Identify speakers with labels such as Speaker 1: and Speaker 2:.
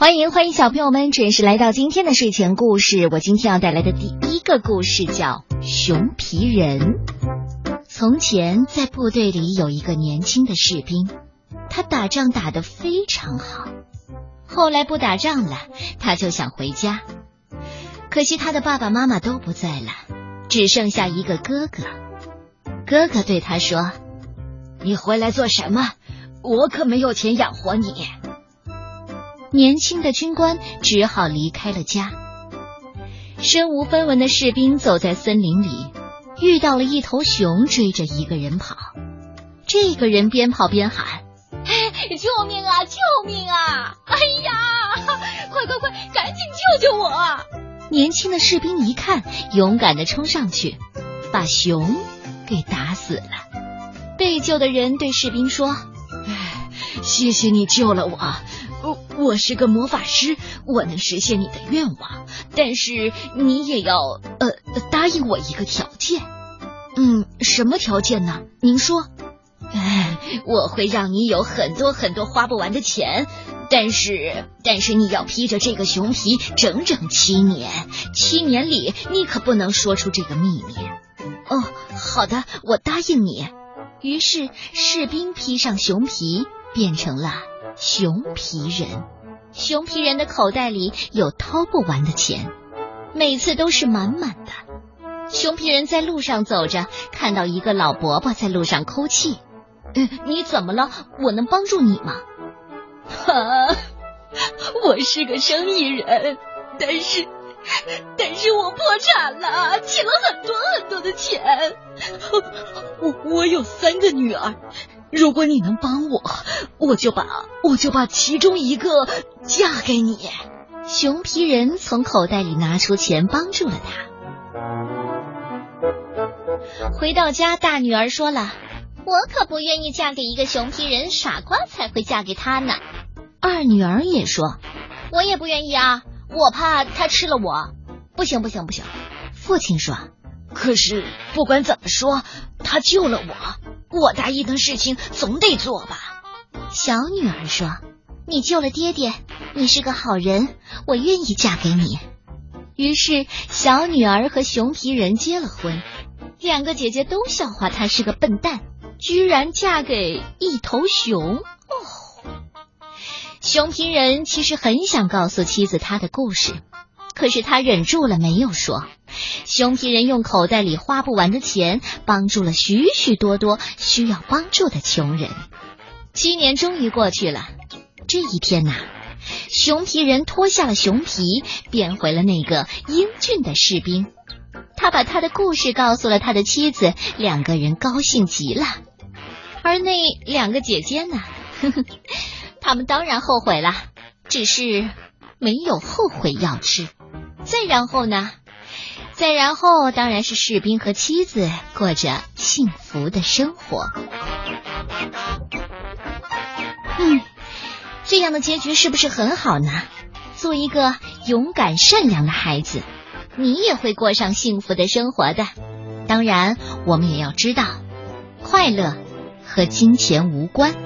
Speaker 1: 欢迎欢迎小朋友们准时来到今天的睡前故事。我今天要带来的第一个故事叫《熊皮人》。从前在部队里有一个年轻的士兵，他打仗打得非常好。后来不打仗了，他就想回家。可惜他的爸爸妈妈都不在了，只剩下一个哥哥。哥哥对他说：“
Speaker 2: 你回来做什么？我可没有钱养活你。”
Speaker 1: 年轻的军官只好离开了家。身无分文的士兵走在森林里，遇到了一头熊追着一个人跑。这个人边跑边喊：“
Speaker 3: 救命啊！救命啊！哎呀，快快快，赶紧救救我！”
Speaker 1: 年轻的士兵一看，勇敢的冲上去，把熊给打死了。被救的人对士兵说：“
Speaker 2: 哎，谢谢你救了我。”我是个魔法师，我能实现你的愿望，但是你也要呃答应我一个条件。
Speaker 1: 嗯，什么条件呢？您说。
Speaker 2: 哎，我会让你有很多很多花不完的钱，但是但是你要披着这个熊皮整整七年，七年里你可不能说出这个秘密。
Speaker 1: 哦，好的，我答应你。于是士兵披上熊皮，变成了。熊皮人，熊皮人的口袋里有掏不完的钱，每次都是满满的。熊皮人在路上走着，看到一个老伯伯在路上哭泣。
Speaker 2: 嗯，你怎么了？我能帮助你吗？
Speaker 3: 哈，我是个生意人，但是，但是我破产了，欠了很多很多的钱。我我有三个女儿。如果你能帮我，我就把我就把其中一个嫁给你。
Speaker 1: 熊皮人从口袋里拿出钱，帮助了他。回到家，大女儿说了：“
Speaker 4: 我可不愿意嫁给一个熊皮人，傻瓜才会嫁给他呢。”
Speaker 1: 二女儿也说：“
Speaker 4: 我也不愿意啊，我怕他吃了我。”
Speaker 3: 不行，不行，不行！
Speaker 1: 父亲说：“
Speaker 2: 可是不管怎么说，他救了我。”我答应的事情总得做吧。
Speaker 1: 小女儿说：“你救了爹爹，你是个好人，我愿意嫁给你。”于是，小女儿和熊皮人结了婚。两个姐姐都笑话她是个笨蛋，居然嫁给一头熊。哦，熊皮人其实很想告诉妻子他的故事，可是他忍住了，没有说。熊皮人用口袋里花不完的钱，帮助了许许多多需要帮助的穷人。七年终于过去了，这一天呐，熊皮人脱下了熊皮，变回了那个英俊的士兵。他把他的故事告诉了他的妻子，两个人高兴极了。而那两个姐姐呢？呵呵，他们当然后悔了，只是没有后悔药吃。再然后呢？再然后，当然是士兵和妻子过着幸福的生活。嗯，这样的结局是不是很好呢？做一个勇敢善良的孩子，你也会过上幸福的生活的。当然，我们也要知道，快乐和金钱无关。